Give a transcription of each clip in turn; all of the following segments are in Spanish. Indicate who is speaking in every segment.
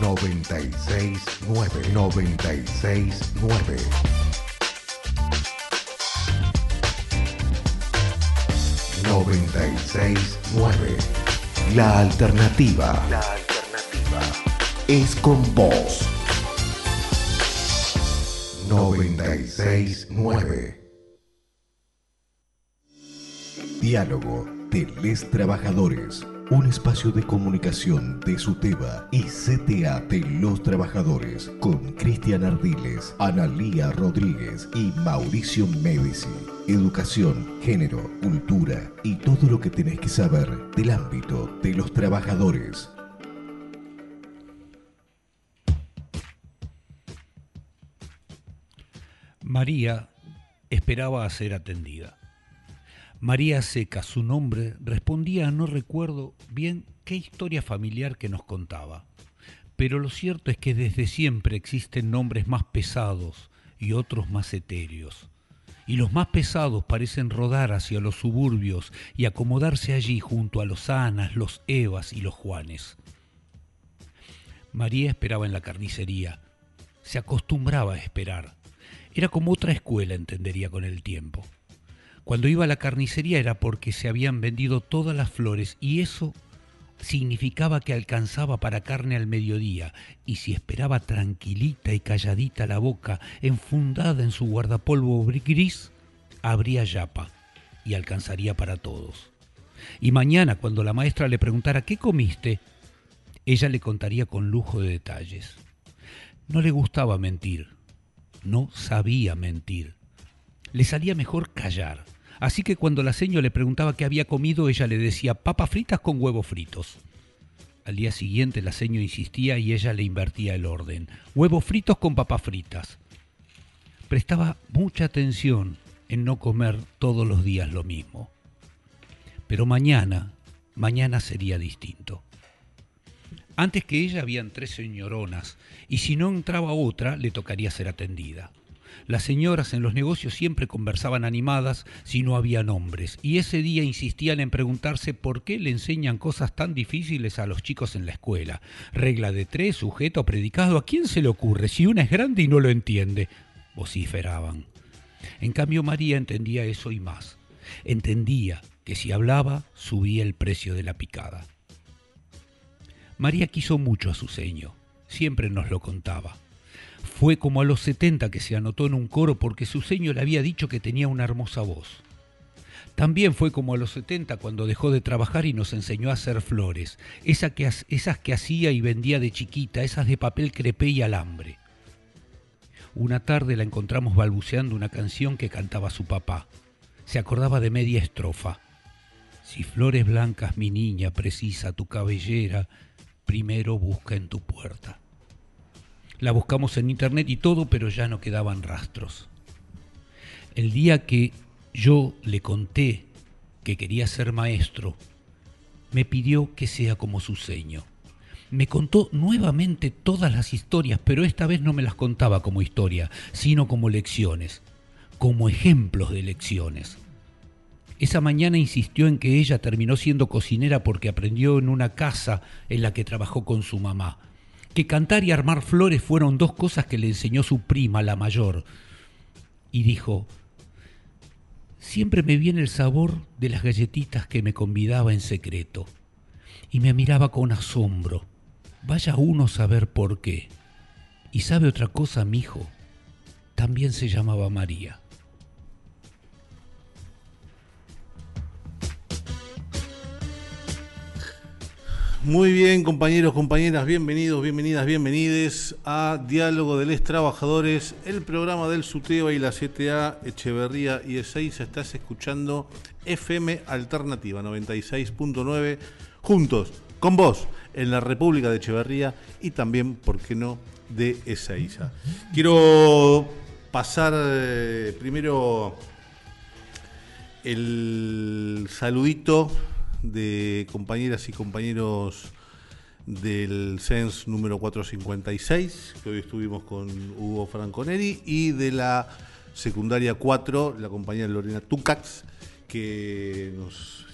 Speaker 1: 969 969 969 La alternativa. La alternativa es con vos. 969 Diálogo de les trabajadores. Un espacio de comunicación de SUTEBA y CTA de los trabajadores con Cristian Ardiles, Analía Rodríguez y Mauricio Medici. Educación, género, cultura y todo lo que tenés que saber del ámbito de los trabajadores.
Speaker 2: María esperaba a ser atendida. María Seca, su nombre, respondía a no recuerdo bien qué historia familiar que nos contaba. Pero lo cierto es que desde siempre existen nombres más pesados y otros más etéreos. Y los más pesados parecen rodar hacia los suburbios y acomodarse allí junto a los Anas, los Evas y los Juanes. María esperaba en la carnicería. Se acostumbraba a esperar. Era como otra escuela, entendería con el tiempo. Cuando iba a la carnicería era porque se habían vendido todas las flores y eso significaba que alcanzaba para carne al mediodía, y si esperaba tranquilita y calladita la boca, enfundada en su guardapolvo gris, habría yapa y alcanzaría para todos. Y mañana, cuando la maestra le preguntara ¿qué comiste?, ella le contaría con lujo de detalles. No le gustaba mentir, no sabía mentir. Le salía mejor callar Así que cuando la señora le preguntaba qué había comido, ella le decía papas fritas con huevos fritos. Al día siguiente la señora insistía y ella le invertía el orden. Huevos fritos con papas fritas. Prestaba mucha atención en no comer todos los días lo mismo. Pero mañana, mañana sería distinto. Antes que ella habían tres señoronas, y si no entraba otra, le tocaría ser atendida. Las señoras en los negocios siempre conversaban animadas si no había nombres, y ese día insistían en preguntarse por qué le enseñan cosas tan difíciles a los chicos en la escuela. Regla de tres, sujeto, predicado, ¿a quién se le ocurre si una es grande y no lo entiende? vociferaban. En cambio María entendía eso y más. Entendía que si hablaba subía el precio de la picada. María quiso mucho a su seño, siempre nos lo contaba. Fue como a los 70 que se anotó en un coro porque su señor le había dicho que tenía una hermosa voz. También fue como a los 70 cuando dejó de trabajar y nos enseñó a hacer flores, esas que, esas que hacía y vendía de chiquita, esas de papel crepé y alambre. Una tarde la encontramos balbuceando una canción que cantaba su papá. Se acordaba de media estrofa. Si flores blancas mi niña precisa tu cabellera, primero busca en tu puerta. La buscamos en internet y todo, pero ya no quedaban rastros. El día que yo le conté que quería ser maestro, me pidió que sea como su seño. Me contó nuevamente todas las historias, pero esta vez no me las contaba como historia, sino como lecciones, como ejemplos de lecciones. Esa mañana insistió en que ella terminó siendo cocinera porque aprendió en una casa en la que trabajó con su mamá que cantar y armar flores fueron dos cosas que le enseñó su prima, la mayor. Y dijo, siempre me viene el sabor de las galletitas que me convidaba en secreto. Y me miraba con asombro. Vaya uno a saber por qué. Y sabe otra cosa, mi hijo. También se llamaba María.
Speaker 3: Muy bien, compañeros, compañeras, bienvenidos, bienvenidas, bienvenides a Diálogo de Les Trabajadores, el programa del SUTEBA y la CTA Echeverría y E6. Estás escuchando FM Alternativa 96.9, juntos, con vos, en la República de Echeverría y también, ¿por qué no?, de Ezeiza. Quiero pasar eh, primero el saludito de compañeras y compañeros del CENS número 456, que hoy estuvimos con Hugo Franconeri, y de la secundaria 4, la compañera Lorena Tucax, que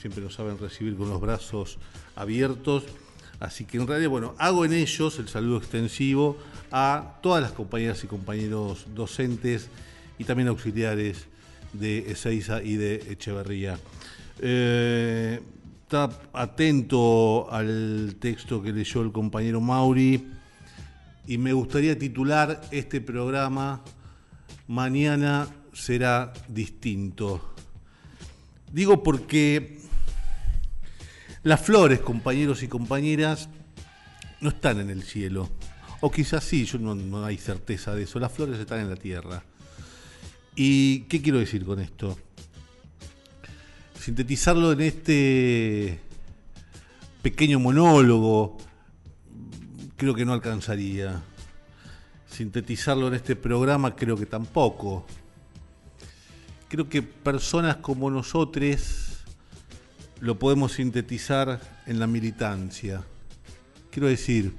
Speaker 3: siempre nos saben recibir con los brazos abiertos. Así que en realidad, bueno, hago en ellos el saludo extensivo a todas las compañeras y compañeros docentes y también auxiliares de Ezeiza y de Echeverría. Eh, está atento al texto que leyó el compañero Mauri y me gustaría titular este programa Mañana será distinto. Digo porque las flores, compañeros y compañeras, no están en el cielo. O quizás sí, yo no, no hay certeza de eso. Las flores están en la tierra. ¿Y qué quiero decir con esto? Sintetizarlo en este pequeño monólogo creo que no alcanzaría. Sintetizarlo en este programa creo que tampoco. Creo que personas como nosotros lo podemos sintetizar en la militancia. Quiero decir,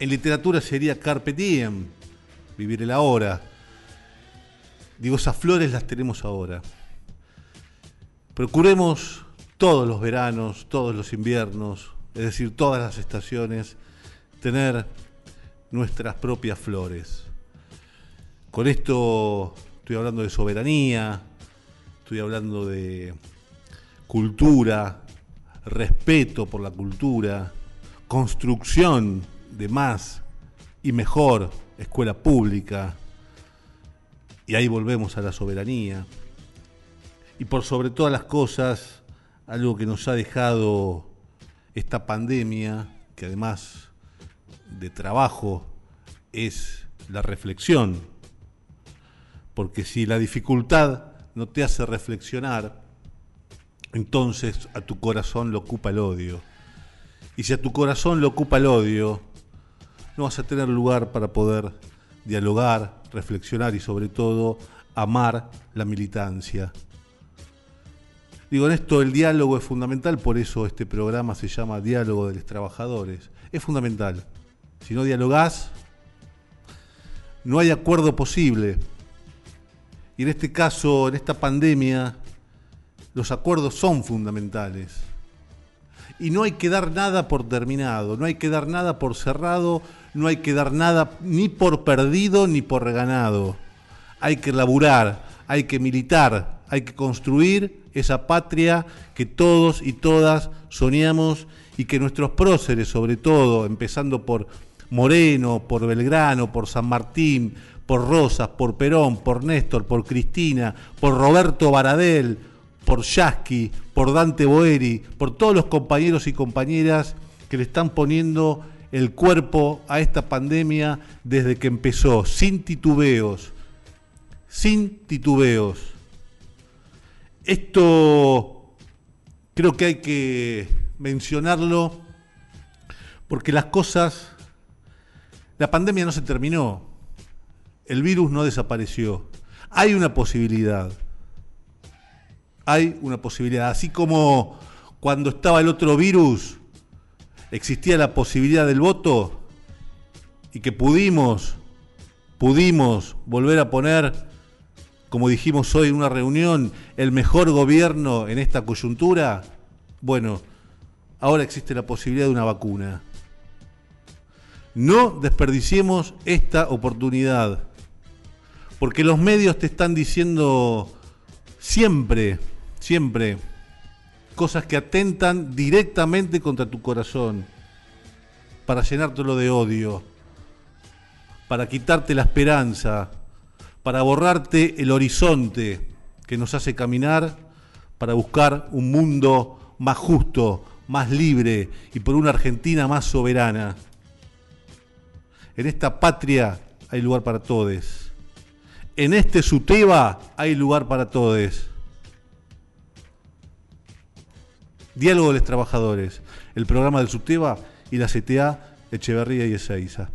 Speaker 3: en literatura sería carpe diem, vivir el ahora. Digo, esas flores las tenemos ahora. Procuremos todos los veranos, todos los inviernos, es decir, todas las estaciones, tener nuestras propias flores. Con esto estoy hablando de soberanía, estoy hablando de cultura, respeto por la cultura, construcción de más y mejor escuela pública, y ahí volvemos a la soberanía. Y por sobre todas las cosas, algo que nos ha dejado esta pandemia, que además de trabajo es la reflexión, porque si la dificultad no te hace reflexionar, entonces a tu corazón lo ocupa el odio. Y si a tu corazón lo ocupa el odio, no vas a tener lugar para poder dialogar, reflexionar y sobre todo amar la militancia. Digo, en esto el diálogo es fundamental, por eso este programa se llama Diálogo de los Trabajadores. Es fundamental. Si no dialogás, no hay acuerdo posible. Y en este caso, en esta pandemia, los acuerdos son fundamentales. Y no hay que dar nada por terminado, no hay que dar nada por cerrado, no hay que dar nada ni por perdido ni por reganado. Hay que laburar, hay que militar, hay que construir esa patria que todos y todas soñamos y que nuestros próceres, sobre todo, empezando por Moreno, por Belgrano, por San Martín, por Rosas, por Perón, por Néstor, por Cristina, por Roberto Baradel, por Yasky, por Dante Boeri, por todos los compañeros y compañeras que le están poniendo el cuerpo a esta pandemia desde que empezó, sin titubeos, sin titubeos. Esto creo que hay que mencionarlo porque las cosas, la pandemia no se terminó, el virus no desapareció, hay una posibilidad, hay una posibilidad, así como cuando estaba el otro virus, existía la posibilidad del voto y que pudimos, pudimos volver a poner como dijimos hoy en una reunión, el mejor gobierno en esta coyuntura, bueno, ahora existe la posibilidad de una vacuna. No desperdiciemos esta oportunidad, porque los medios te están diciendo siempre, siempre, cosas que atentan directamente contra tu corazón, para llenártelo de odio, para quitarte la esperanza, para borrarte el horizonte que nos hace caminar para buscar un mundo más justo, más libre y por una Argentina más soberana. En esta patria hay lugar para todos. En este Suteba hay lugar para todos. Diálogo de los Trabajadores, el programa del Suteba y la CTA Echeverría y Ezeiza.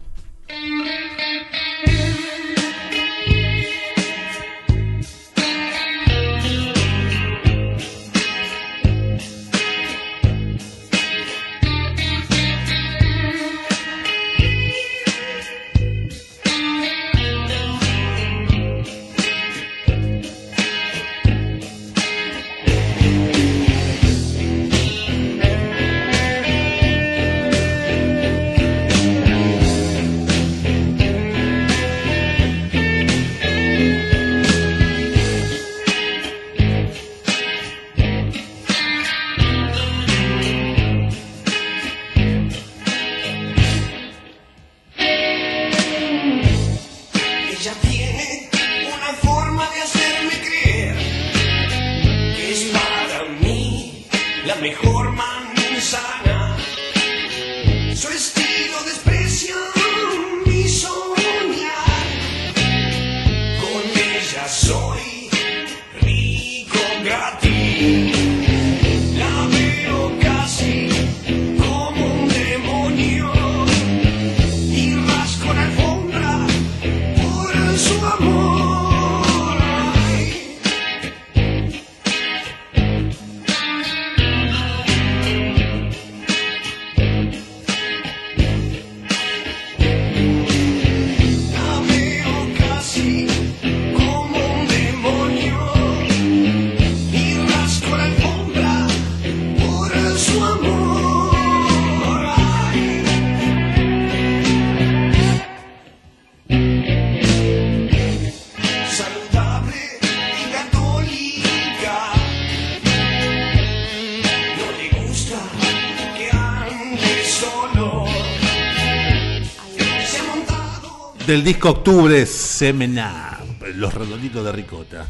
Speaker 3: Del disco Octubre Semena, los redonditos de ricota.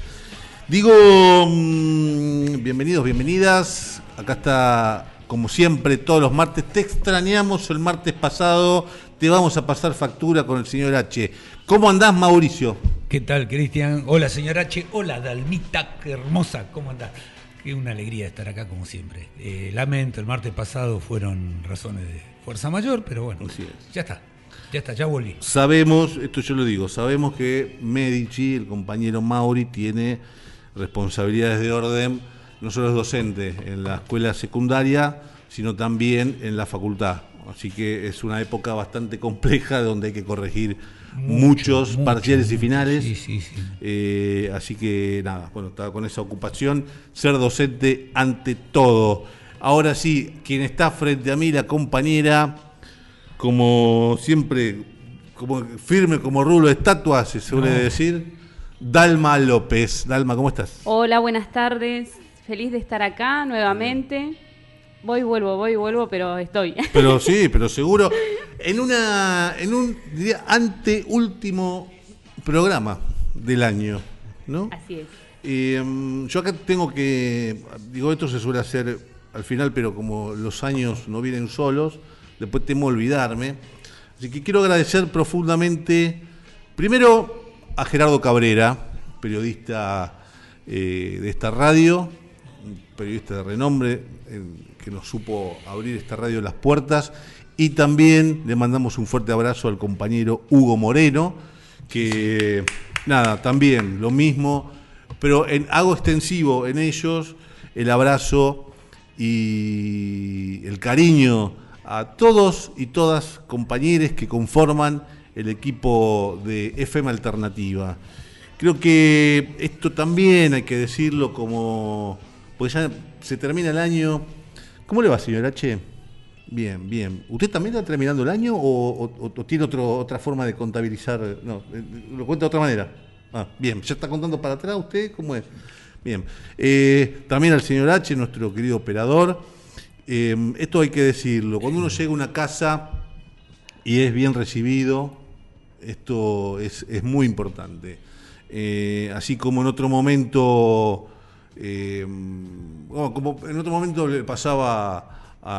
Speaker 3: Digo, mm, bienvenidos, bienvenidas. Acá está, como siempre, todos los martes. Te extrañamos el martes pasado. Te vamos a pasar factura con el señor H. ¿Cómo andás, Mauricio?
Speaker 2: ¿Qué tal, Cristian? Hola, señor H. Hola, Dalmita, qué hermosa. ¿Cómo andás? Qué una alegría estar acá, como siempre. Eh, lamento, el martes pasado fueron razones de fuerza mayor, pero bueno, ya está. Ya está, ya volví.
Speaker 3: Sabemos, esto yo lo digo, sabemos que Medici, el compañero Mauri, tiene responsabilidades de orden, no solo es docente en la escuela secundaria, sino también en la facultad. Así que es una época bastante compleja donde hay que corregir muchos parciales y finales.
Speaker 2: Sí, sí, sí.
Speaker 3: Eh, así que nada, bueno, estaba con esa ocupación, ser docente ante todo. Ahora sí, quien está frente a mí, la compañera, como siempre, como firme como rulo de estatua, se suele decir, Dalma López. Dalma, ¿cómo estás?
Speaker 4: Hola, buenas tardes. Feliz de estar acá nuevamente. Voy, vuelvo, voy, vuelvo, pero estoy.
Speaker 3: Pero sí, pero seguro. En una, en un diría, anteúltimo programa del año, ¿no?
Speaker 4: Así es.
Speaker 3: Eh, yo acá tengo que, digo, esto se suele hacer al final, pero como los años no vienen solos, después temo olvidarme. Así que quiero agradecer profundamente, primero a Gerardo Cabrera, periodista eh, de esta radio, periodista de renombre, eh, que nos supo abrir esta radio las puertas, y también le mandamos un fuerte abrazo al compañero Hugo Moreno, que nada, también lo mismo, pero en, hago extensivo en ellos el abrazo y el cariño a todos y todas compañeros que conforman el equipo de FM Alternativa. Creo que esto también hay que decirlo como, pues ya se termina el año. ¿Cómo le va, señor H? Bien, bien. ¿Usted también está terminando el año o tiene otro, otra forma de contabilizar? No, eh, lo cuenta de otra manera. Ah, bien, ¿ya está contando para atrás usted? ¿Cómo es? Bien. Eh, también al señor H, nuestro querido operador. Eh, esto hay que decirlo. Cuando uno llega a una casa y es bien recibido, esto es, es muy importante. Eh, así como en otro momento, bueno, como en otro momento le pasaba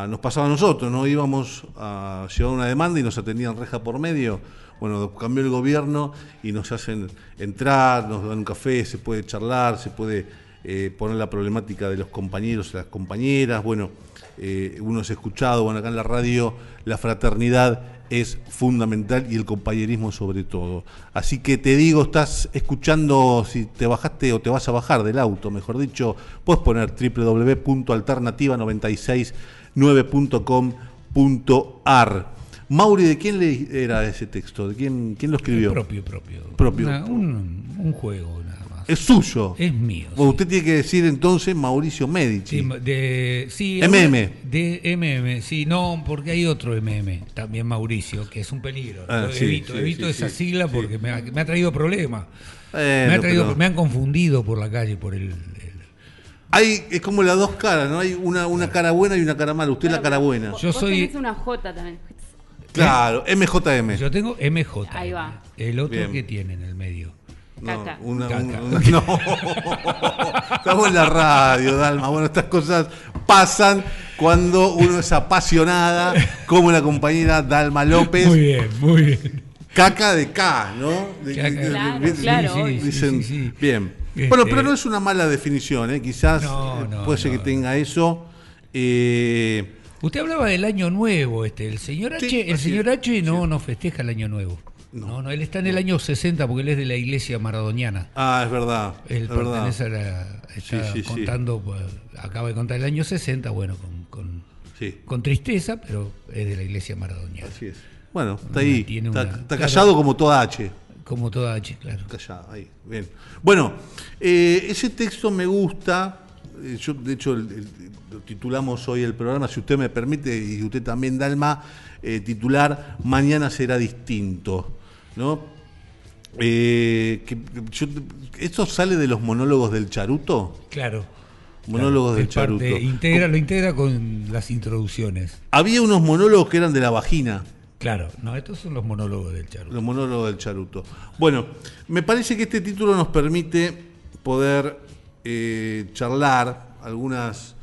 Speaker 3: nos pasaba a nosotros, ¿no? Íbamos a llevar una demanda y nos atendían reja por medio. Bueno, cambió el gobierno y nos hacen entrar, nos dan un café, se puede charlar, se puede eh, poner la problemática de los compañeros y las compañeras. Bueno, eh, uno es escuchado, bueno, acá en la radio la fraternidad es fundamental y el compañerismo sobre todo. Así que te digo, estás escuchando, si te bajaste o te vas a bajar del auto, mejor dicho, puedes poner www.alternativa969.com.ar. Mauri, ¿de quién le era ese texto? ¿De quién, quién lo escribió?
Speaker 2: Propio, propio.
Speaker 3: Propio.
Speaker 2: Una- un, un juego.
Speaker 3: Es suyo.
Speaker 2: Es mío.
Speaker 3: Bueno,
Speaker 2: sí.
Speaker 3: usted tiene que decir entonces Mauricio Medici.
Speaker 2: Sí, de, sí,
Speaker 3: MM.
Speaker 2: De MM, sí, no, porque hay otro MM, también Mauricio, que es un peligro.
Speaker 3: Ah, sí,
Speaker 2: evito,
Speaker 3: sí,
Speaker 2: evito
Speaker 3: sí,
Speaker 2: esa
Speaker 3: sí,
Speaker 2: sigla
Speaker 3: sí.
Speaker 2: porque me, ha, me ha traído problemas.
Speaker 3: Bueno,
Speaker 2: me, ha traído-
Speaker 3: pero-
Speaker 2: me han confundido por la calle, por el...
Speaker 3: Hay, es como las dos caras, ¿no? Hay una, una cara buena y una cara mala. Usted es la cara buena.
Speaker 2: Yo
Speaker 4: Vos
Speaker 2: soy-
Speaker 4: tenés una J también.
Speaker 3: Claro, MJM.
Speaker 2: yo tengo MJ.
Speaker 4: Ahí va.
Speaker 2: El otro
Speaker 3: Bien.
Speaker 2: que tiene en el medio.
Speaker 3: No, una-
Speaker 2: Caca.
Speaker 3: una- una- no. Estamos en la radio, Dalma. Bueno, estas cosas pasan cuando uno es apasionada, como la compañera Dalma López.
Speaker 2: Muy bien, muy bien.
Speaker 3: Caca de K, ¿no? De-
Speaker 2: Caca.
Speaker 3: de- de-
Speaker 4: Claro,
Speaker 3: de-
Speaker 4: claro,
Speaker 2: sí,
Speaker 4: obvio.
Speaker 2: sí,
Speaker 3: Dicen,
Speaker 2: sí, sí.
Speaker 3: bien.
Speaker 2: Este-
Speaker 3: Bueno, pero no es una mala definición, ¿eh? Quizás
Speaker 2: No, no,
Speaker 3: puede ser
Speaker 2: no.
Speaker 3: que tenga eso. Eh,
Speaker 2: Usted hablaba del año nuevo, este, el señor H,
Speaker 3: Sí,
Speaker 2: el señor H no, no festeja el año nuevo. No, no, él está en el año 60 porque él es de la iglesia maradoniana.
Speaker 3: ah, es verdad.
Speaker 2: Él
Speaker 3: es verdad.
Speaker 2: pertenece a la, está
Speaker 3: Sí, sí, sí.
Speaker 2: contando, pues, acaba de contar el año 60, bueno, con, con, tristeza, pero es de la iglesia maradoniana.
Speaker 3: así es. Bueno, está ahí.
Speaker 2: Tiene
Speaker 3: Está,
Speaker 2: una-
Speaker 3: está
Speaker 2: claro.
Speaker 3: callado como toda H.
Speaker 2: Como toda H, claro.
Speaker 3: Callado, ahí. Bien. Bueno, eh, ese texto me gusta. eh, yo, de hecho, el- el- lo titulamos hoy el programa, si usted me permite, y usted también, Dalma, eh, titular Mañana será distinto. ¿No? Eh, que- que yo- ¿Esto sale de los monólogos del Charuto?
Speaker 2: Claro.
Speaker 3: Monólogos del
Speaker 2: parte-
Speaker 3: Charuto.
Speaker 2: integra, lo integra con las introducciones.
Speaker 3: Había unos monólogos que eran de la vagina.
Speaker 2: Claro, no, estos son los monólogos del charuto.
Speaker 3: Los monólogos del charuto. Bueno, me parece que este título nos permite poder eh, charlar algunas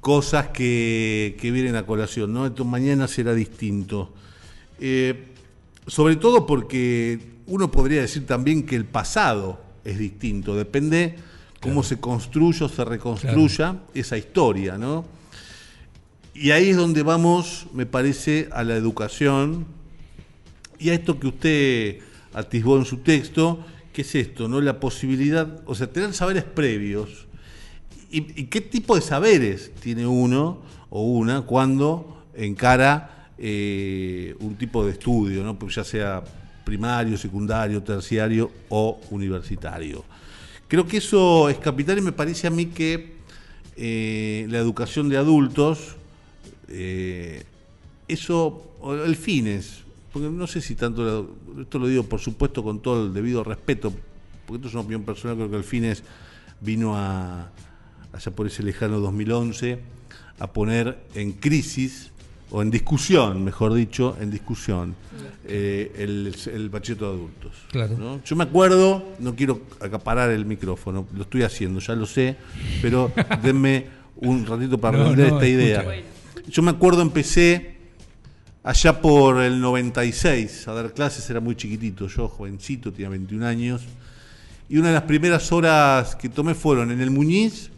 Speaker 3: cosas que, que vienen a colación, ¿no? Esto mañana será distinto. Eh, sobre todo porque uno podría decir también que el pasado es distinto, depende cómo se construye o se reconstruya esa historia, ¿no? Y ahí es donde vamos, me parece, a la educación y a esto que usted atisbó en su texto, que es esto, ¿no? La posibilidad, o sea, tener saberes previos. ¿Y, qué tipo de saberes tiene uno o una cuando encara eh, un tipo de estudio. Pues ya sea primario, secundario, terciario o universitario? Creo que eso es capital y me parece a mí que eh, la educación de adultos, eh, eso, el fines, porque no sé si tanto, esto lo digo por supuesto con todo el debido respeto, porque esto es una opinión personal, creo que el fines vino a, allá por ese lejano 2011, a poner en crisis, o en discusión, mejor dicho, en discusión, eh, el, el bachillerato de adultos.
Speaker 2: Claro.
Speaker 3: Yo me acuerdo, no quiero acaparar el micrófono, lo estoy haciendo, ya lo sé, pero denme un ratito para no, esta idea. Yo me acuerdo, empecé allá por el 96 a dar clases, era muy chiquitito, yo jovencito, tenía 21 años, y una de las primeras horas que tomé fueron en el Muñiz,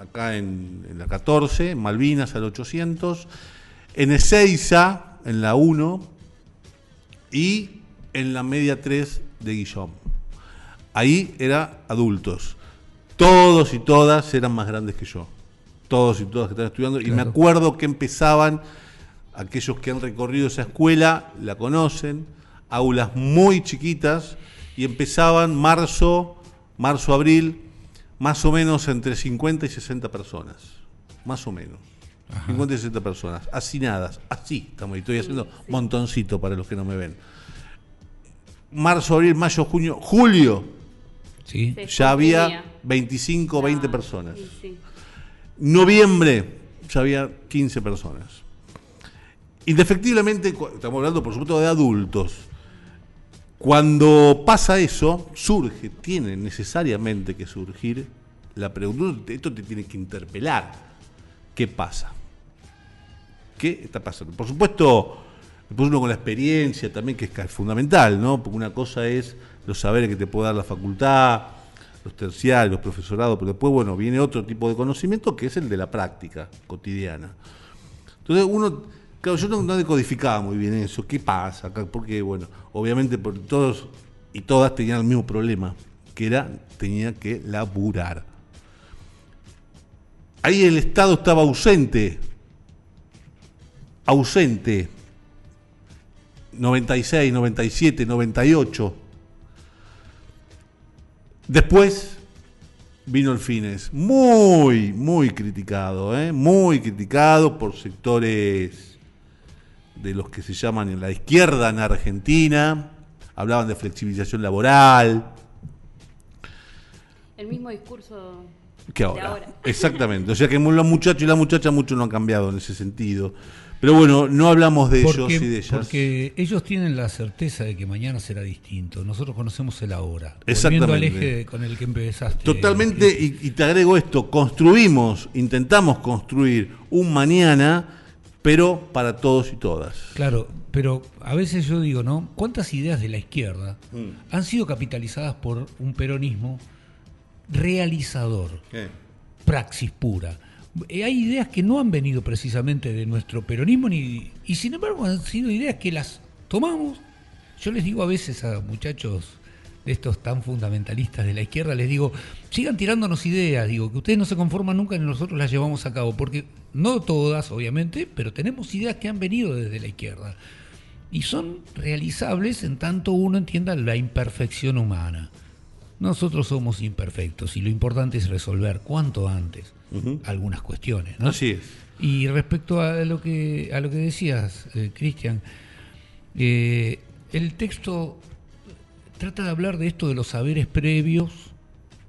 Speaker 3: acá en, la 14, en Malvinas al 800, en Ezeiza, en la 1, y en la media 3 de Guillón. Ahí era adultos. Todos y todas eran más grandes que yo todos y todas que están estudiando, y me acuerdo que empezaban, aquellos que han recorrido esa escuela la conocen, aulas muy chiquitas, y empezaban marzo, marzo, abril, más o menos entre 50 y 60 personas, más o menos. 50 y 60 personas, hacinadas, así estamos, y estoy haciendo montoncito para los que no me ven. Marzo, abril, mayo, junio, julio,
Speaker 2: ¿Sí?
Speaker 3: ya había 25 o 20 personas. Noviembre ya había 15 personas. Indefectiblemente, estamos hablando por supuesto de adultos. Cuando pasa eso, surge, tiene necesariamente que surgir la pregunta, esto te tiene que interpelar. ¿Qué pasa? ¿Qué está pasando? Por supuesto, después uno con la experiencia también, que es fundamental, ¿no? Porque una cosa es los saberes que te puede dar la facultad, los terciarios, los profesorados, pero después, bueno, viene otro tipo de conocimiento que es el de la práctica cotidiana. Entonces, uno, claro, yo no, decodificaba muy bien eso, ¿qué pasa? Porque, bueno, obviamente todos y todas tenían el mismo problema, que era, tenía que laburar. Ahí el Estado estaba ausente, ausente, 96, 97, 98 Después vino el Fines, muy, muy criticado, ¿eh? muy criticado por sectores de los que se llaman en la izquierda en Argentina, hablaban de flexibilización laboral.
Speaker 4: El mismo discurso
Speaker 3: que ahora. Exactamente, o sea que los muchachos y las muchachas mucho no han cambiado en ese sentido. Pero bueno, no hablamos de ellos y de ellas.
Speaker 2: Porque ellos tienen la certeza de que mañana será distinto. Nosotros conocemos el ahora.
Speaker 3: Exactamente.
Speaker 2: al eje con el que empezaste.
Speaker 3: Totalmente, y, te agrego esto, construimos, intentamos construir un mañana, pero para todos y todas.
Speaker 2: Claro, pero a veces yo digo, ¿no? ¿Cuántas ideas de la izquierda mm. han sido capitalizadas por un peronismo realizador? Praxis pura eh, hay ideas que no han venido precisamente de nuestro peronismo ni, y sin embargo han sido ideas que las tomamos. Yo les digo a veces a muchachos de estos tan fundamentalistas de la izquierda, les digo, sigan tirándonos ideas, digo, que ustedes no se conforman nunca y nosotros las llevamos a cabo, porque no todas, obviamente, pero tenemos ideas que han venido desde la izquierda y son realizables en tanto uno entienda la imperfección humana. Nosotros somos imperfectos y lo importante es resolver cuanto antes algunas cuestiones. ¿no?
Speaker 3: Así es.
Speaker 2: Y respecto a lo que, a lo que decías, eh, Cristian, eh, el texto trata de hablar de esto de los saberes previos,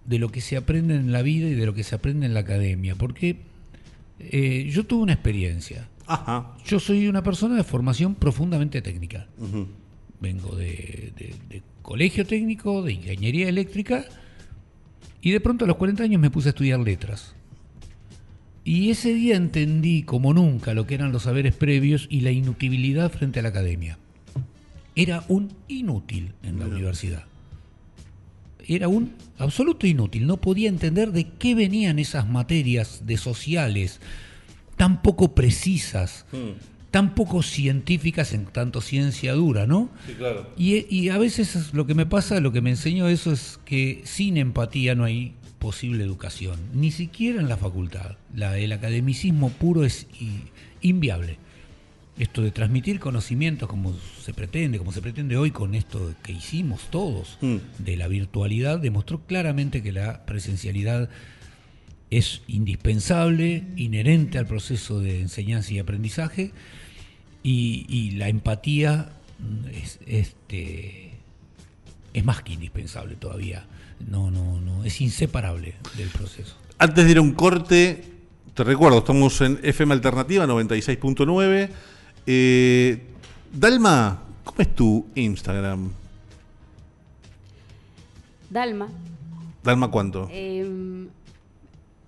Speaker 2: de lo que se aprende en la vida y de lo que se aprende en la academia, porque eh, yo tuve una experiencia.
Speaker 3: Ajá.
Speaker 2: Yo soy una persona de formación profundamente técnica. Vengo de, de- de colegio técnico, de ingeniería eléctrica, y de pronto a los 40 años me puse a estudiar letras. Y ese día entendí como nunca lo que eran los saberes previos y la inutilidad frente a la academia. Era un inútil en la universidad. Era un absoluto inútil. No podía entender de qué venían esas materias de sociales tan poco precisas, tan poco científicas en tanto ciencia dura, ¿no?
Speaker 3: Sí, claro.
Speaker 2: Y, y a veces es lo que me pasa, lo que me enseñó eso es que sin empatía no hay posible educación, ni siquiera en la facultad. La- el academicismo puro es inviable. Esto de transmitir conocimientos como se pretende, como se pretende hoy con esto que hicimos todos
Speaker 3: Mm.
Speaker 2: de la virtualidad, demostró claramente que la presencialidad es indispensable, inherente al proceso de enseñanza y aprendizaje, y, y la empatía es, este, es más que indispensable todavía. No, no, no, es inseparable del proceso.
Speaker 3: Antes de ir a un corte, te recuerdo, estamos en FM Alternativa 96.9. Eh, Dalma, ¿cómo es tu Instagram?
Speaker 4: Dalma.
Speaker 3: Dalma, ¿cuánto?
Speaker 4: em,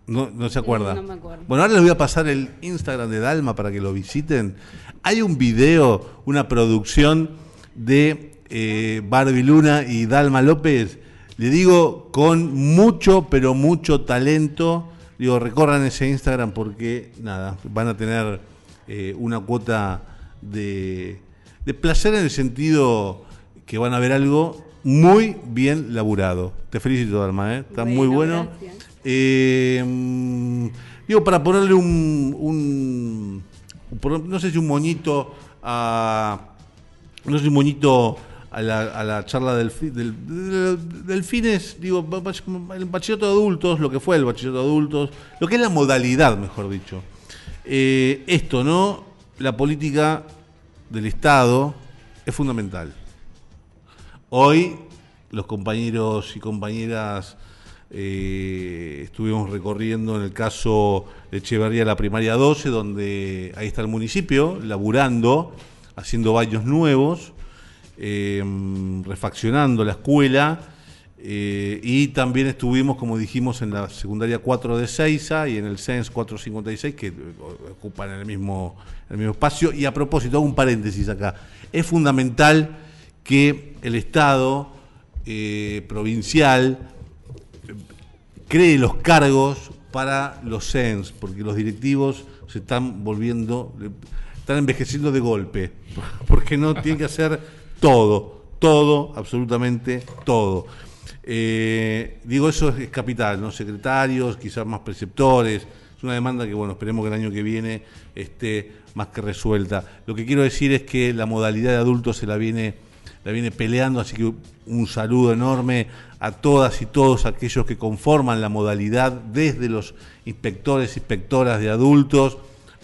Speaker 3: No, no se acuerda.
Speaker 4: No me acuerdo.
Speaker 3: Bueno, ahora les voy a pasar el Instagram de Dalma para que lo visiten. Hay un video, una producción de eh, Barbie Luna y Dalma López. Le digo con mucho, pero mucho talento. Digo, recorran ese Instagram porque, nada, van a tener eh, una cuota de, de placer en el sentido que van a ver algo muy bien laburado. Te felicito, Dalma, ¿eh? está muy
Speaker 4: Bueno.
Speaker 3: Eh, digo, para ponerle un, un- no sé si un moñito a, no sé si un moñito a la, a la charla del, del, del- fines, digo, el bachillerato de adultos, lo que fue el bachillerato de adultos, lo que es la modalidad, mejor dicho. Eh, esto, ¿no? La política del Estado es fundamental. Hoy los compañeros y compañeras eh, estuvimos recorriendo en el caso de Echeverría la primaria 12, donde ahí está el municipio, laburando, haciendo baños nuevos, eh, refaccionando la escuela. Eh, y también estuvimos, como dijimos, en la secundaria 4 de Seiza y en el CENS 456, que ocupan el mismo, el mismo espacio. Y a propósito, hago un paréntesis acá. Es fundamental que el Estado eh, provincial cree los cargos para los CENS, porque los directivos se están volviendo, están envejeciendo de golpe, porque no tienen que hacer todo, todo, absolutamente todo. Eh, digo, eso es capital, ¿no? Secretarios, quizás más preceptores. Es una demanda que, bueno, esperemos que el año que viene esté más que resuelta. Lo que quiero decir es que la modalidad de adultos se la viene, la viene peleando, así que un saludo enorme a todas y todos aquellos que conforman la modalidad, desde los inspectores, inspectoras de adultos,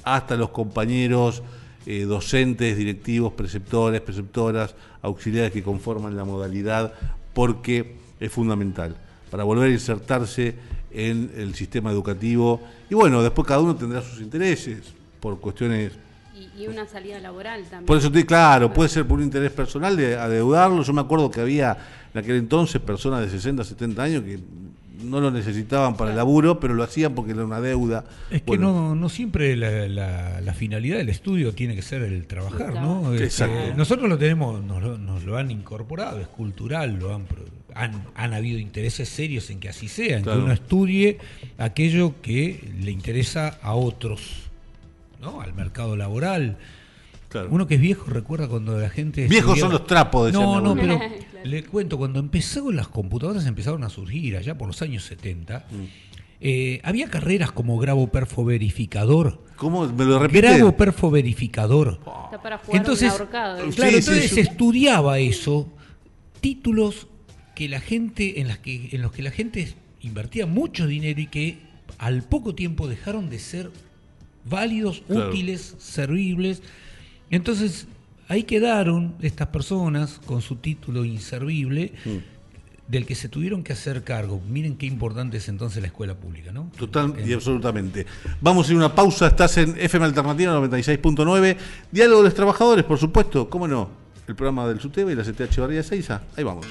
Speaker 3: hasta los compañeros eh, docentes, directivos, preceptores, preceptoras, auxiliares que conforman la modalidad, porque es fundamental para volver a insertarse en el sistema educativo. Y bueno, después cada uno tendrá sus intereses por cuestiones
Speaker 4: Y, y una salida laboral también.
Speaker 3: por eso estoy claro, puede ser por un interés personal de adeudarlo. Yo me acuerdo que había en aquel entonces personas de 60, 70 años que no lo necesitaban para el laburo, pero lo hacían porque era una deuda.
Speaker 2: Es que
Speaker 3: Bueno,
Speaker 2: no, no siempre la, la- la finalidad del estudio tiene que ser el trabajar, ¿no?
Speaker 4: Claro.
Speaker 2: Este,
Speaker 3: Exacto.
Speaker 2: nosotros lo tenemos, nos lo, nos lo han incorporado, es cultural, lo han, han, han habido intereses serios en que así sea, en
Speaker 3: Claro.
Speaker 2: que uno estudie aquello que le interesa a otros, ¿no? Al mercado laboral.
Speaker 3: claro.
Speaker 2: Uno que es viejo recuerda cuando la gente...
Speaker 3: Viejos
Speaker 2: estudiaba-
Speaker 3: son los trapos, decía
Speaker 2: No, no,
Speaker 3: abuelo.
Speaker 2: pero
Speaker 4: Claro.
Speaker 2: le cuento, cuando empezaron las computadoras empezaron a surgir allá por los años 70, eh, había carreras como grabo perfo verificador.
Speaker 3: ¿Cómo? ¿Me lo repite?
Speaker 2: Grabo perfo verificador.
Speaker 4: Está para jugar
Speaker 2: Entonces,
Speaker 4: un.
Speaker 3: Sí,
Speaker 2: claro,
Speaker 3: sí,
Speaker 2: entonces
Speaker 3: sí.
Speaker 2: se estudiaba eso, títulos que la gente, en las que, en los que la gente invertía mucho dinero y que al poco tiempo dejaron de ser válidos,
Speaker 3: Claro.
Speaker 2: útiles, servibles. Entonces, ahí quedaron estas personas con su título inservible, del que se tuvieron que hacer cargo. Miren qué importante es entonces la escuela pública, ¿no?
Speaker 5: Total y absolutamente. Vamos a ir a una pausa, estás en FM Alternativa 96.9, Diálogo de los Trabajadores, por supuesto, cómo no, el programa del SUTEBA y la CTH Barría 6 ahí vamos.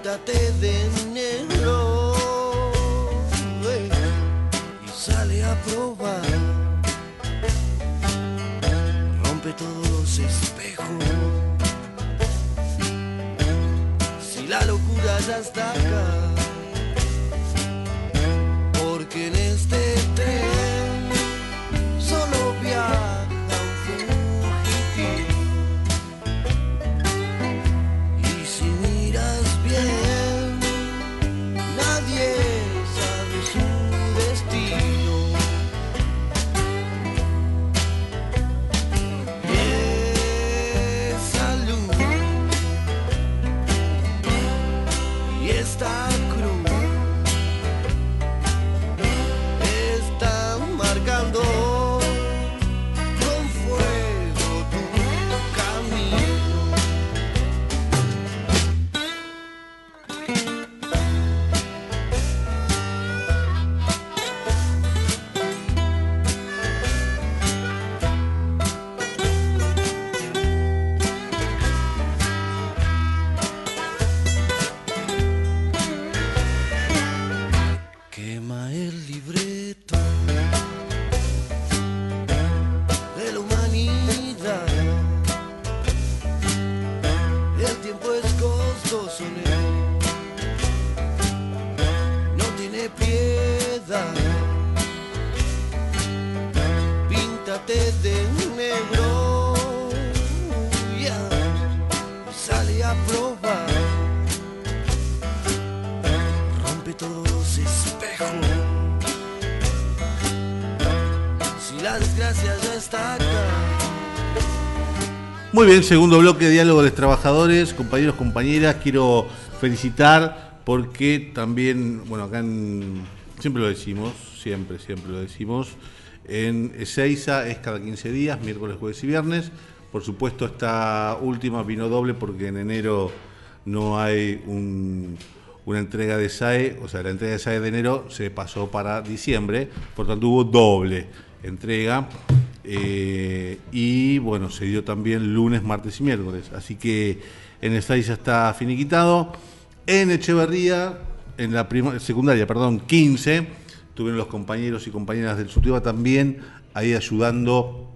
Speaker 5: píntate de negro eh, y sale a probar. Rompe todos los espejos. Si la locura ya está acá. Muy bien, segundo bloque de diálogo de los trabajadores, compañeros, compañeras, quiero felicitar porque también, bueno, acá siempre lo decimos, siempre, siempre lo decimos, en Ezeiza es cada 15 días, miércoles, jueves y viernes. Por supuesto, esta última vino doble porque en enero no hay una entrega de SAE, o sea, la entrega de SAE de enero se pasó para diciembre, por tanto hubo doble entrega. Eh, y bueno, se dio también lunes, martes y miércoles. Así que en el ya está finiquitado. En Echeverría, en la secundaria, perdón, 15, tuvieron los compañeros y compañeras del SUTEBA también ahí ayudando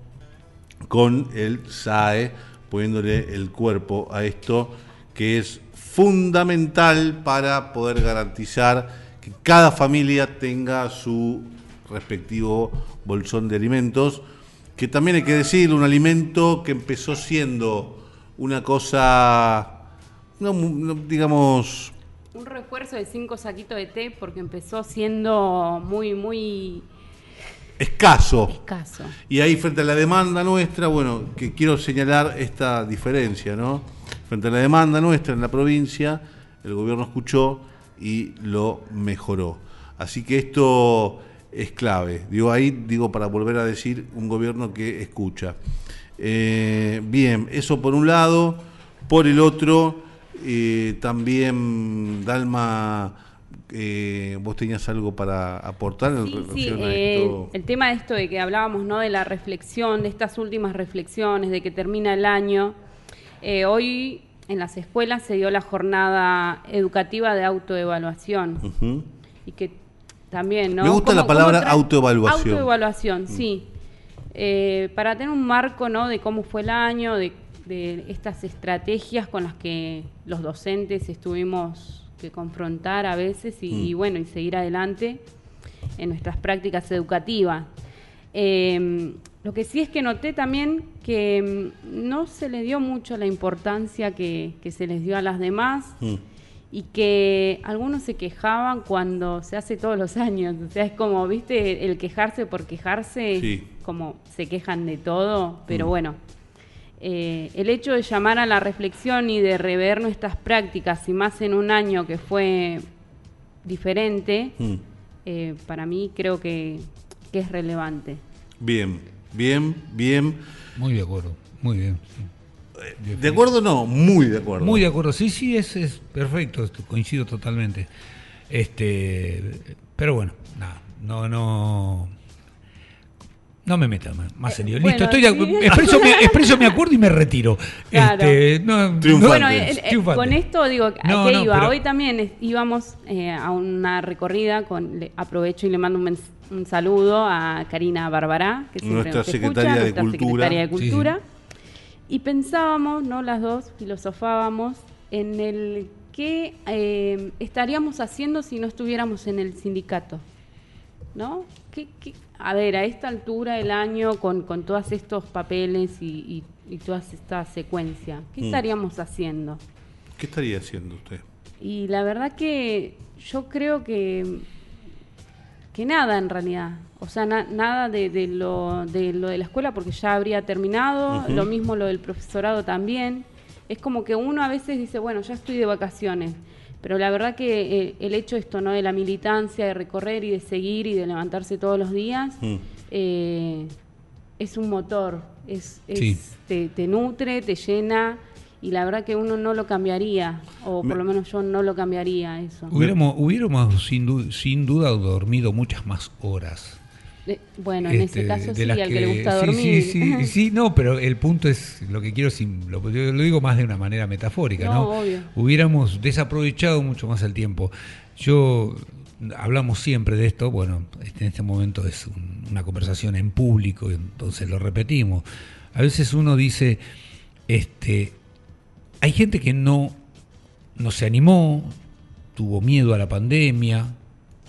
Speaker 5: con el SAE, poniéndole el cuerpo a esto que es fundamental para poder garantizar que cada familia tenga su respectivo bolsón de alimentos que también hay que decir, un alimento que empezó siendo una cosa, digamos...
Speaker 4: Un refuerzo de cinco saquitos de té porque empezó siendo muy, muy
Speaker 3: escaso.
Speaker 4: Escaso.
Speaker 3: Y ahí frente a la demanda nuestra, bueno, que quiero señalar esta diferencia, ¿no? Frente a la demanda nuestra en la provincia, el gobierno escuchó y lo mejoró. Así que esto es clave. Digo ahí, digo para volver a decir, un gobierno que escucha. Eh, bien, eso por un lado. Por el otro, eh, también, Dalma, eh, vos tenías algo para aportar en
Speaker 4: Sí, eh, el tema de esto de que hablábamos, ¿no? De la reflexión, de estas últimas reflexiones, de que termina el año. Eh, hoy en las escuelas se dio la jornada educativa de autoevaluación y que también, ¿no?
Speaker 3: Me gusta la palabra autoevaluación.
Speaker 4: Autoevaluación, sí. Eh, para tener un marco, ¿no? De cómo fue el año, de, de estas estrategias con las que los docentes estuvimos que confrontar a veces y,
Speaker 3: Mm.
Speaker 4: y bueno, y seguir adelante en nuestras prácticas educativas. Eh, lo que sí es que noté también que mm, no se le dio mucho la importancia que, que se les dio a las demás
Speaker 3: Mm.
Speaker 4: Y que algunos se quejaban cuando se hace todos los años. O sea, es como, viste, el quejarse por quejarse,
Speaker 3: Sí.
Speaker 4: como se quejan de todo, pero
Speaker 3: Mm.
Speaker 4: bueno. eh, el hecho de llamar a la reflexión y de rever nuestras prácticas, y más en un año que fue diferente,
Speaker 3: Mm.
Speaker 4: eh, para mí creo que, que es relevante.
Speaker 3: Bien, bien, bien.
Speaker 2: Muy de acuerdo, muy bien. sí.
Speaker 3: ¿De acuerdo o no? Muy de acuerdo.
Speaker 2: Muy de acuerdo, sí, sí, es, es perfecto, coincido totalmente. Este, pero bueno, nada, no, no, no me meta más, más en lío.
Speaker 4: Eh,
Speaker 2: Listo,
Speaker 4: bueno,
Speaker 2: estoy de
Speaker 4: sí.
Speaker 2: expreso, mi, expreso mi acuerdo y me retiro.
Speaker 4: Claro.
Speaker 2: Este, no,
Speaker 4: Bueno, eh, eh, con esto digo, ¿a
Speaker 2: No,
Speaker 4: qué
Speaker 2: no,
Speaker 4: iba?
Speaker 2: pero-
Speaker 4: Hoy también íbamos eh, a una recorrida, con le- aprovecho y le mando un, mens- un saludo a Karina Barbará, que siempre
Speaker 3: Nuestra
Speaker 4: nos
Speaker 3: secretaria
Speaker 4: escucha,
Speaker 3: de
Speaker 4: nuestra
Speaker 3: Cultura.
Speaker 4: secretaria de
Speaker 2: Sí, sí.
Speaker 4: Y pensábamos, ¿no? Las dos filosofábamos en el qué eh, estaríamos haciendo si no estuviéramos en el sindicato. ¿No? ¿Qué, qué- A ver, a esta altura del año, con, con todos estos papeles y, y, y toda esta secuencia, ¿qué
Speaker 3: Mm.
Speaker 4: estaríamos haciendo?
Speaker 3: ¿Qué estaría haciendo usted?
Speaker 4: Y la verdad que yo creo que que nada en realidad. O sea, na- nada de, de lo, de lo de la escuela porque ya habría terminado, lo mismo lo del profesorado también. Es como que uno a veces dice, bueno, ya estoy de vacaciones, pero la verdad que eh, el hecho esto, ¿no? De la militancia, de recorrer y de seguir y de levantarse todos los días,
Speaker 3: Mm.
Speaker 4: eh, es un motor, es, es-
Speaker 2: Sí.
Speaker 4: te, te nutre, te llena y la verdad que uno no lo cambiaría, o por
Speaker 3: Me-
Speaker 4: lo menos yo no lo cambiaría eso.
Speaker 2: Hubiéramos, hubiéramos sin, du- sin duda dormido muchas más horas.
Speaker 4: Eh, bueno, en
Speaker 2: Este,
Speaker 4: ese caso
Speaker 2: de
Speaker 4: sí, al que, le gusta
Speaker 2: sí,
Speaker 4: dormir.
Speaker 2: Sí, sí, sí, no, pero el punto es, lo que quiero, sin- lo, yo lo digo más de una manera metafórica, ¿no?
Speaker 4: No, obvio.
Speaker 2: Hubiéramos desaprovechado mucho más el tiempo. Yo, hablamos siempre de esto, bueno, este- en este momento es un- una conversación en público, entonces lo repetimos. A veces uno dice, este, hay gente que no, no se animó, tuvo miedo a la pandemia,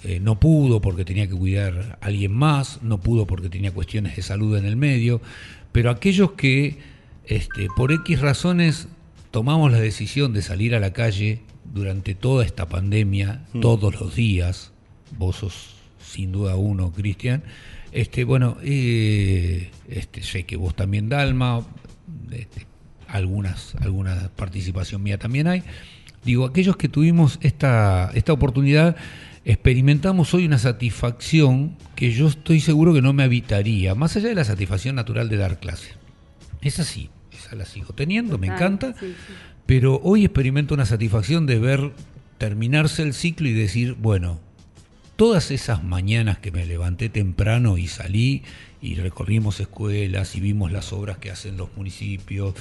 Speaker 2: eh, no pudo porque tenía que cuidar a alguien más, no pudo porque tenía cuestiones de salud en el medio, pero aquellos que este, por X razones tomamos la decisión de salir a la calle durante toda esta pandemia, todos los días, vos sos sin duda uno, Cristian, este, bueno, eh, este, sé que vos también, Dalma, este, algunas, alguna participación mía también hay. Digo, aquellos que tuvimos esta, esta oportunidad, experimentamos hoy una satisfacción que yo estoy seguro que no me habitaría, más allá de la satisfacción natural de dar clase. Es así, esa la sigo teniendo, me encanta,
Speaker 4: sí, sí.
Speaker 2: pero hoy experimento una satisfacción de ver terminarse el ciclo y decir, bueno, todas esas mañanas que me levanté temprano y salí y recorrimos escuelas y vimos las obras que hacen los municipios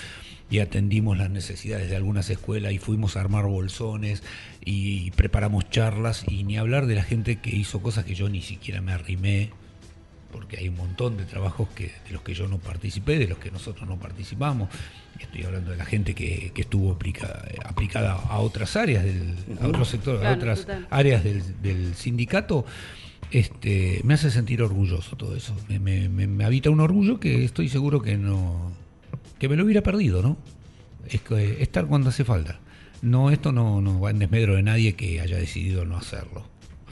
Speaker 2: y atendimos las necesidades de algunas escuelas y fuimos a armar bolsones y preparamos charlas y ni hablar de la gente que hizo cosas que yo ni siquiera me arrimé porque hay un montón de trabajos que, de los que yo no participé, de los que nosotros no participamos. Estoy hablando de la gente que, que estuvo aplica- aplicada a otras áreas, del, a otros sectores, a
Speaker 4: Claro,
Speaker 2: otras
Speaker 4: total.
Speaker 2: áreas del, del sindicato. Este, me hace sentir orgulloso todo eso. Me, me- me- me habita un orgullo que estoy seguro que no, que me lo hubiera perdido, ¿no? Es que estar cuando hace falta. No, esto no, no va en desmedro de nadie que haya decidido no hacerlo.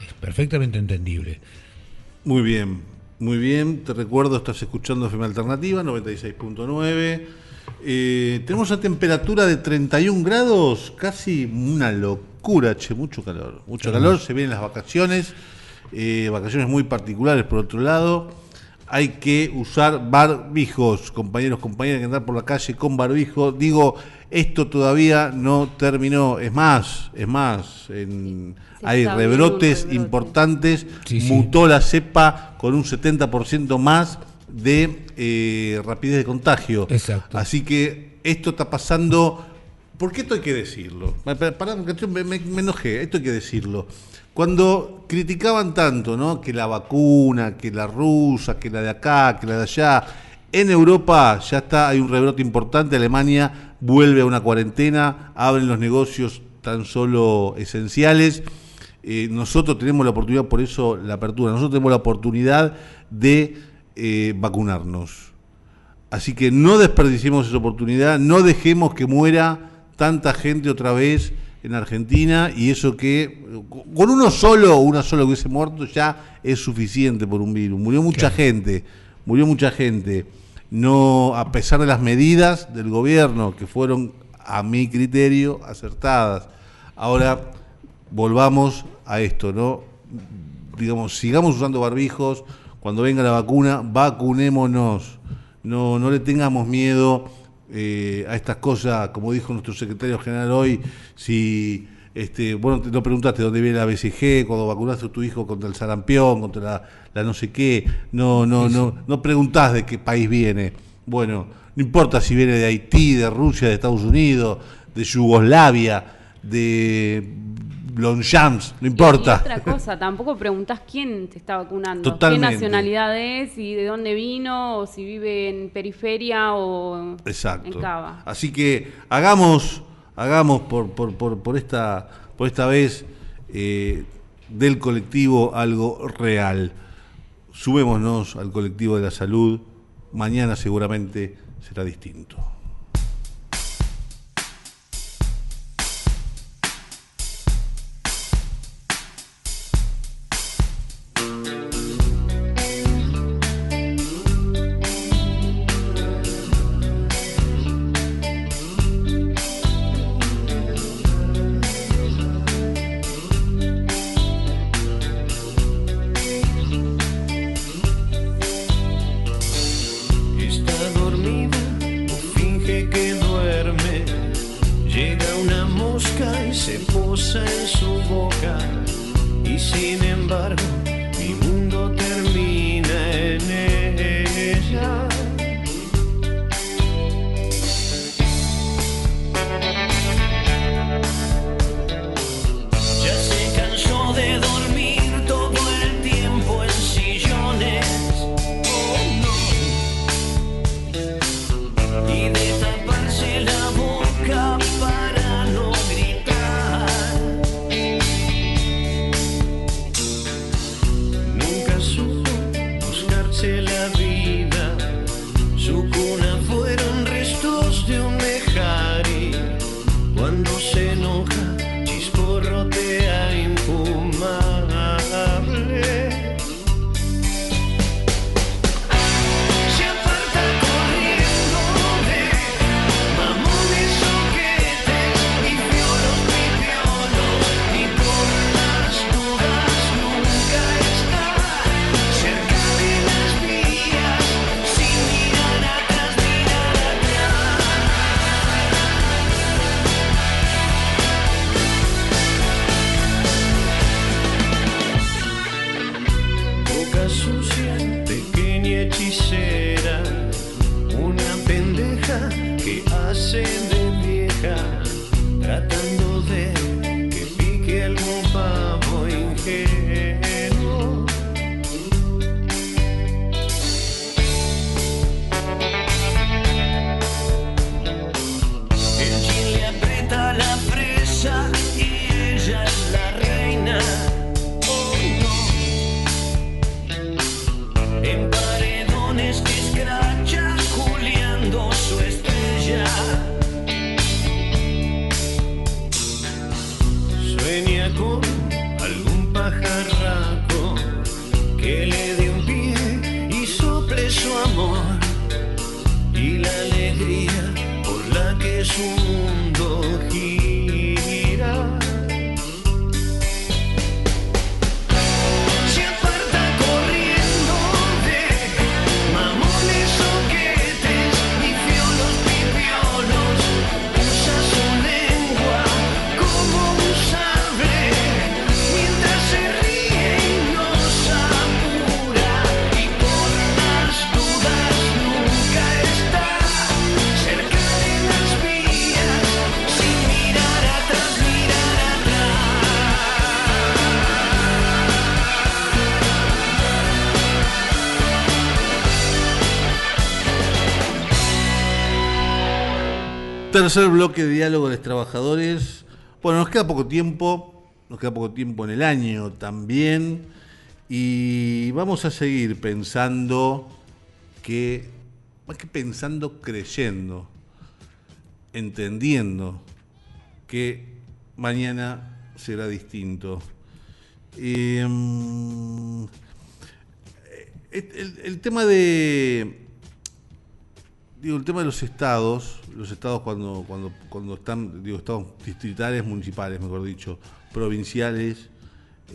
Speaker 2: Es perfectamente entendible.
Speaker 3: Muy bien. Muy bien, te recuerdo, estás escuchando FM Alternativa 96.9. Eh, tenemos una temperatura de 31 grados, casi una locura, che, mucho calor. Mucho calor, se vienen las vacaciones, eh, vacaciones muy particulares por otro lado. Hay que usar barbijos, compañeros, compañeras, hay que andar por la calle con barbijo. Digo, esto todavía no terminó. Es más, es más, en, hay rebrotes
Speaker 4: rebrote.
Speaker 3: importantes.
Speaker 2: Sí, sí.
Speaker 3: Mutó la cepa con un 70% más de eh, rapidez de contagio.
Speaker 2: Exacto.
Speaker 3: Así que esto está pasando. ¿Por qué esto hay que decirlo? Pa- pa- Pará, me, me- me enojé, esto hay que decirlo. Cuando criticaban tanto, ¿no? Que la vacuna, que la rusa, que la de acá, que la de allá. En Europa ya está, hay un rebrote importante. Alemania vuelve a una cuarentena, abren los negocios tan solo esenciales. Eh, nosotros tenemos la oportunidad, por eso la apertura, nosotros tenemos la oportunidad de eh, vacunarnos. Así que no desperdiciemos esa oportunidad, no dejemos que muera tanta gente otra vez en Argentina y eso que eh, con uno solo o una sola que hubiese muerto ya es suficiente por un virus. Murió mucha gente, murió mucha gente. No, a pesar de las medidas del gobierno que fueron, a mi criterio, acertadas. Ahora volvamos a esto, ¿no? digamos, sigamos usando barbijos, cuando venga la vacuna, vacunémonos, no, no le tengamos miedo eh, a estas cosas, como dijo nuestro secretario general hoy, si, este, bueno, lo preguntaste dónde viene la BCG, cuando vacunaste a tu hijo contra el sarampión, contra la, la no sé qué, no, no, no, no preguntás de qué país viene, bueno, no importa si viene de Haití, de Rusia, de Estados Unidos, de Yugoslavia, de Longchamps, no importa.
Speaker 4: Y otra cosa, tampoco preguntás quién te está vacunando,
Speaker 3: Totalmente.
Speaker 4: qué nacionalidad es y de dónde vino, o si vive en periferia o
Speaker 3: Exacto.
Speaker 4: en Cava.
Speaker 3: Así que hagamos, hagamos por, por, por, por esta, por esta vez eh, del colectivo algo real. Subémonos al colectivo de la salud. Mañana seguramente será distinto.
Speaker 6: Que su
Speaker 3: Tercer bloque de diálogo de los trabajadores. Bueno, nos queda poco tiempo, nos queda poco tiempo en el año también. Y vamos a seguir pensando que, más que pensando, creyendo, entendiendo que mañana será distinto. Eh, mm, el- el tema de, digo, el tema de los estados, los estados cuando, cuando, cuando están, digo, estados distritales, municipales, mejor dicho, provinciales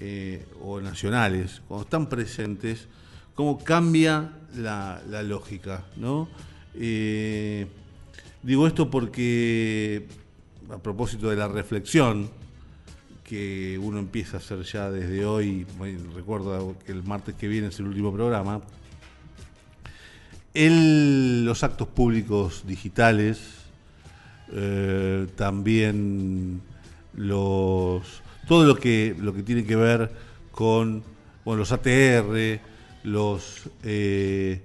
Speaker 3: eh, o nacionales, cuando están presentes, cómo cambia la, la lógica, ¿no? Eh, digo esto porque, a propósito de la reflexión, que uno empieza a hacer ya desde hoy, recuerdo que el martes que viene es el último programa, el- los actos públicos digitales, eh, también los todo lo que lo que tiene que ver con bueno, los ATR, los eh,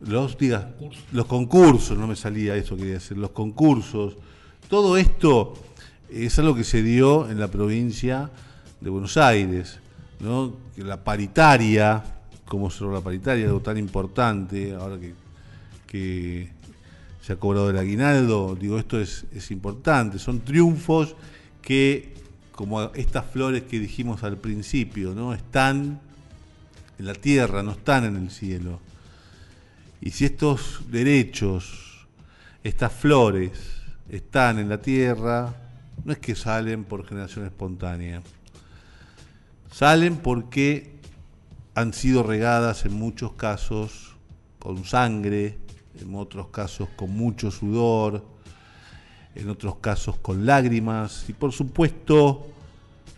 Speaker 3: los diga, los concursos, no me salía eso quería decir, los concursos, todo esto es algo que se dio en la provincia de Buenos Aires, ¿no? Que la paritaria, cómo cerró la paritaria, algo tan importante, ahora que, que se ha cobrado el aguinaldo, digo, esto es, es importante, son triunfos que, como estas flores que dijimos al principio, ¿no? Están en la tierra, no están en el cielo. Y si estos derechos, estas flores, están en la tierra, no es que salen por generación espontánea. Salen porque han sido regadas en muchos casos con sangre, en otros casos con mucho sudor, en otros casos con lágrimas y por supuesto,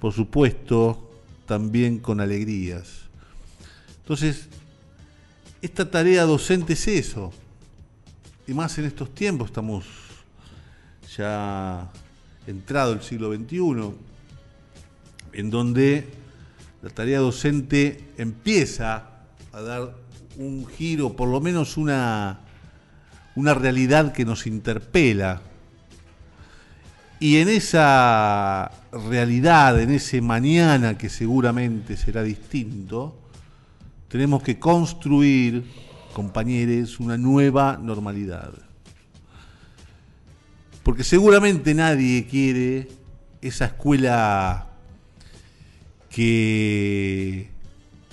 Speaker 3: por supuesto, también con alegrías. Entonces, esta tarea docente es eso. Y más en estos tiempos, estamos ya entrado el siglo XXI, en donde la tarea docente empieza a dar un giro, por lo menos una, una realidad que nos interpela. Y en esa realidad, en ese mañana que seguramente será distinto, tenemos que construir, compañeros, una nueva normalidad. Porque seguramente nadie quiere esa escuela que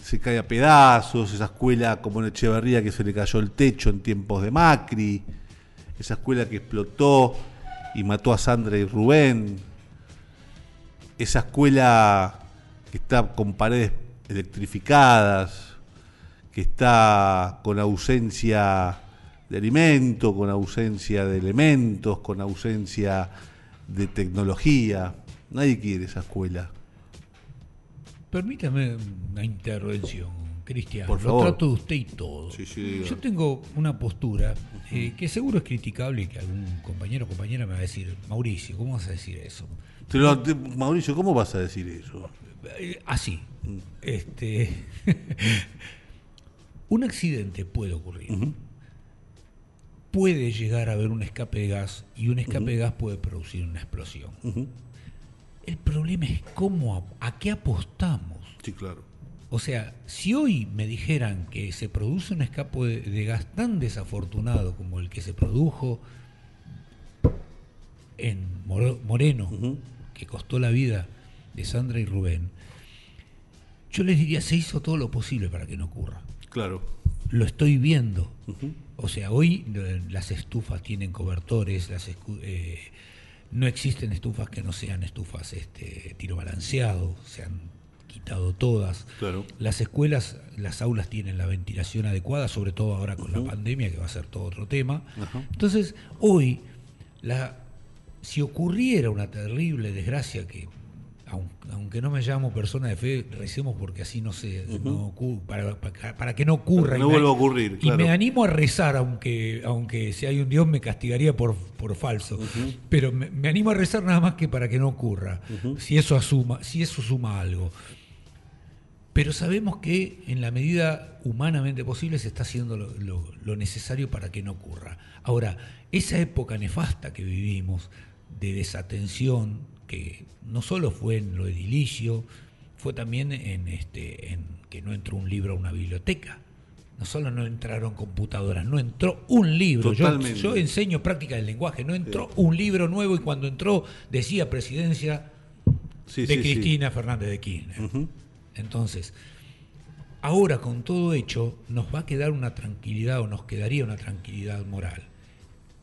Speaker 3: se cae a pedazos, esa escuela como en Echeverría que se le cayó el techo en tiempos de Macri, esa escuela que explotó y mató a Sandra y Rubén, esa escuela que está con paredes electrificadas, que está con ausencia de alimento, con ausencia de elementos, con ausencia de tecnología. Nadie quiere esa escuela.
Speaker 2: Permítame una intervención, Cristian.
Speaker 3: Por
Speaker 2: Lo
Speaker 3: favor.
Speaker 2: trato de usted y todo.
Speaker 3: Sí, sí.
Speaker 2: Yo tengo una postura eh, que seguro es criticable y que algún compañero o compañera me va a decir, Mauricio, ¿cómo vas a decir eso?
Speaker 3: Te lo- te- Mauricio, ¿cómo vas a decir eso?
Speaker 2: Eh, Así. Este, un accidente puede ocurrir. Puede llegar a haber un escape de gas y un escape de gas puede producir una explosión. El problema es cómo, a, a qué apostamos.
Speaker 3: Sí, claro.
Speaker 2: O sea, si hoy me dijeran que se produce un escape de, de gas tan desafortunado como el que se produjo en Moreno, que costó la vida de Sandra y Rubén, yo les diría, se hizo todo lo posible para que no ocurra.
Speaker 3: Claro.
Speaker 2: Lo estoy viendo. O sea, hoy eh, las estufas tienen cobertores, las eh, no existen estufas que no sean estufas este, tiro balanceado, se han quitado todas.
Speaker 3: Claro.
Speaker 2: Las escuelas, las aulas tienen la ventilación adecuada, sobre todo ahora con la pandemia, que va a ser todo otro tema. Entonces, hoy, la, si ocurriera una terrible desgracia que, aunque no me llamo persona de fe, recemos porque así no se, no ocu- para, para- para que no ocurra.
Speaker 3: No vuelva a ocurrir,
Speaker 2: Y me animo a rezar, aunque, aunque si hay un Dios me castigaría por, por falso. Pero me, me animo a rezar nada más que para que no ocurra. Si eso asuma, si eso suma algo. Pero sabemos que en la medida humanamente posible se está haciendo lo, lo- lo necesario para que no ocurra. Ahora, esa época nefasta que vivimos de desatención, que no solo fue en lo edilicio, fue también en, este, en que no entró un libro a una biblioteca. No solo no entraron computadoras, no entró un libro. Yo, yo enseño práctica del lenguaje, no entró un libro nuevo y cuando entró decía presidencia
Speaker 3: Sí,
Speaker 2: de
Speaker 3: sí.
Speaker 2: Cristina Fernández de Kirchner. Entonces, ahora con todo hecho, nos va a quedar una tranquilidad o nos quedaría una tranquilidad moral,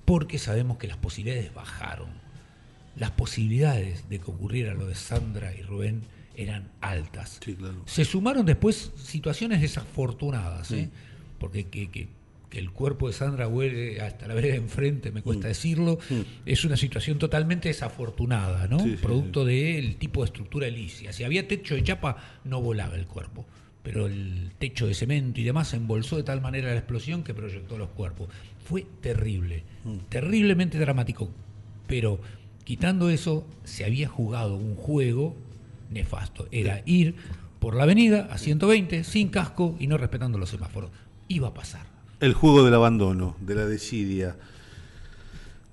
Speaker 2: porque sabemos que las posibilidades bajaron. Las posibilidades de que ocurriera lo de Sandra y Rubén eran altas.
Speaker 3: Sí, claro.
Speaker 2: Se sumaron después situaciones desafortunadas, ¿eh? porque que, que- que el cuerpo de Sandra huele hasta la vereda enfrente, me
Speaker 3: Mm.
Speaker 2: cuesta decirlo, es una situación totalmente desafortunada, ¿no?
Speaker 3: Sí, sí,
Speaker 2: Producto del tipo de estructura elísea. Si había techo de chapa, no volaba el cuerpo. Pero el techo de cemento y demás se embolsó de tal manera la explosión que proyectó los cuerpos. Fue terrible,
Speaker 3: Mm.
Speaker 2: terriblemente dramático. Pero quitando eso, se había jugado un juego nefasto. Era ir por la avenida a 120 sin casco y no respetando los semáforos. Iba a pasar.
Speaker 3: El juego del abandono, de la desidia.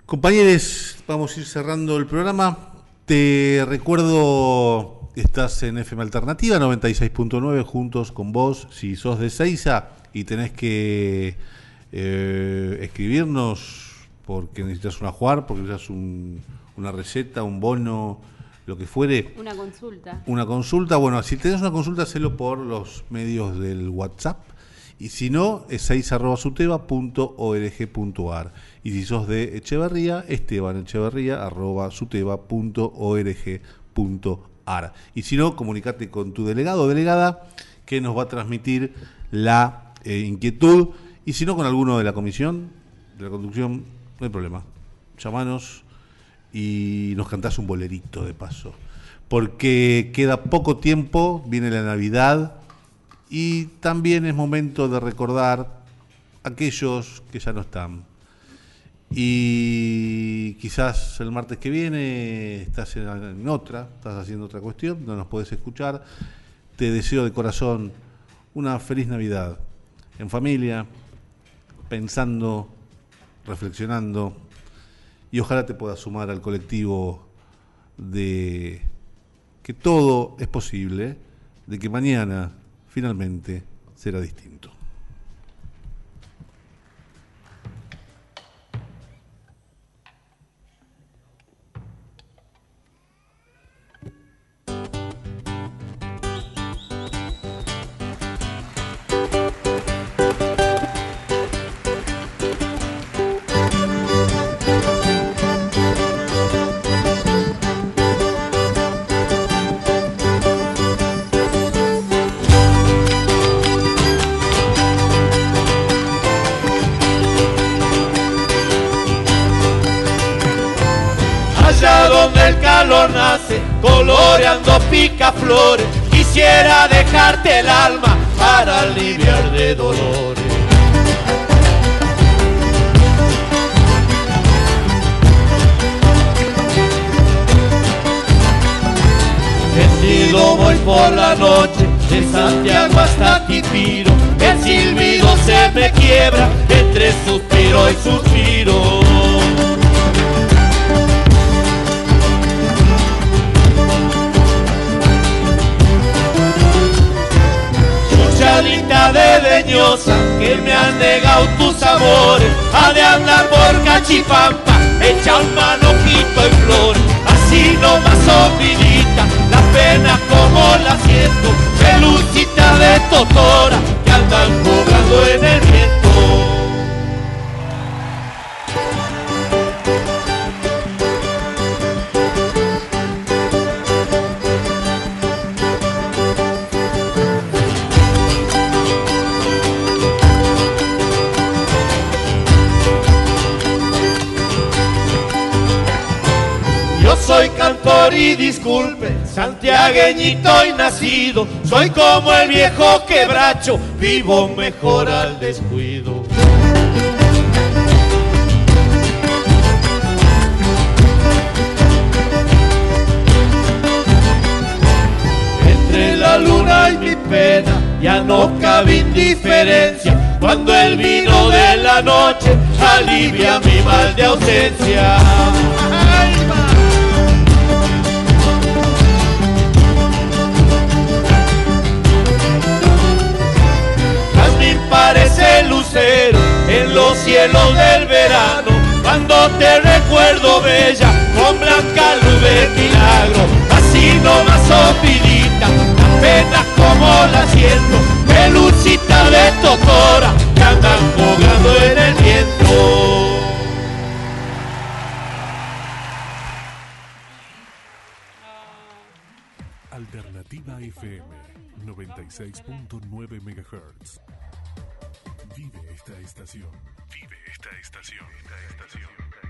Speaker 3: Compañeros, vamos a ir cerrando el programa. Te recuerdo, estás en FM Alternativa 96.9 juntos con vos. Si sos de Seiza y tenés que eh, escribirnos porque necesitas una jugar, porque necesitas un- una receta, un bono, lo que fuere,
Speaker 4: Una consulta.
Speaker 3: una consulta, bueno, si tenés una consulta, hacelo por los medios del WhatsApp. Y si no, es 6.suteba.org.ar. Y si sos de Echeverría, Esteban Echeverría, arroba suteba.org.ar. Y si no, comunicate con tu delegado o delegada que nos va a transmitir la eh, inquietud. Y si no, con alguno de la comisión, de la conducción, no hay problema. Llamanos y nos cantás un bolerito de paso. Porque queda poco tiempo, viene la Navidad y también es momento de recordar aquellos que ya no están. Y quizás el martes que viene estás en, en otra, estás haciendo otra cuestión, no nos puedes escuchar. Te deseo de corazón una feliz Navidad, en familia, pensando, reflexionando, y ojalá te puedas sumar al colectivo de que todo es posible, de que mañana finalmente será distinto.
Speaker 6: de totora que andan jugando en el viento. Yo soy cantor y disculpe y nacido, soy como el viejo quebracho, vivo mejor al descuido. Entre la luna y mi pena ya no cabe indiferencia cuando el vino de la noche alivia mi mal de ausencia. Parece lucero en los cielos del verano. Cuando te recuerdo bella con blanca luz de milagro. Así nomás opidita apenas como la siento. Pelucita de totora que andan jugando en el viento.
Speaker 7: Alternativa FM 96.9 MHz. Vive esta estación. Vive esta estación. Esta estación.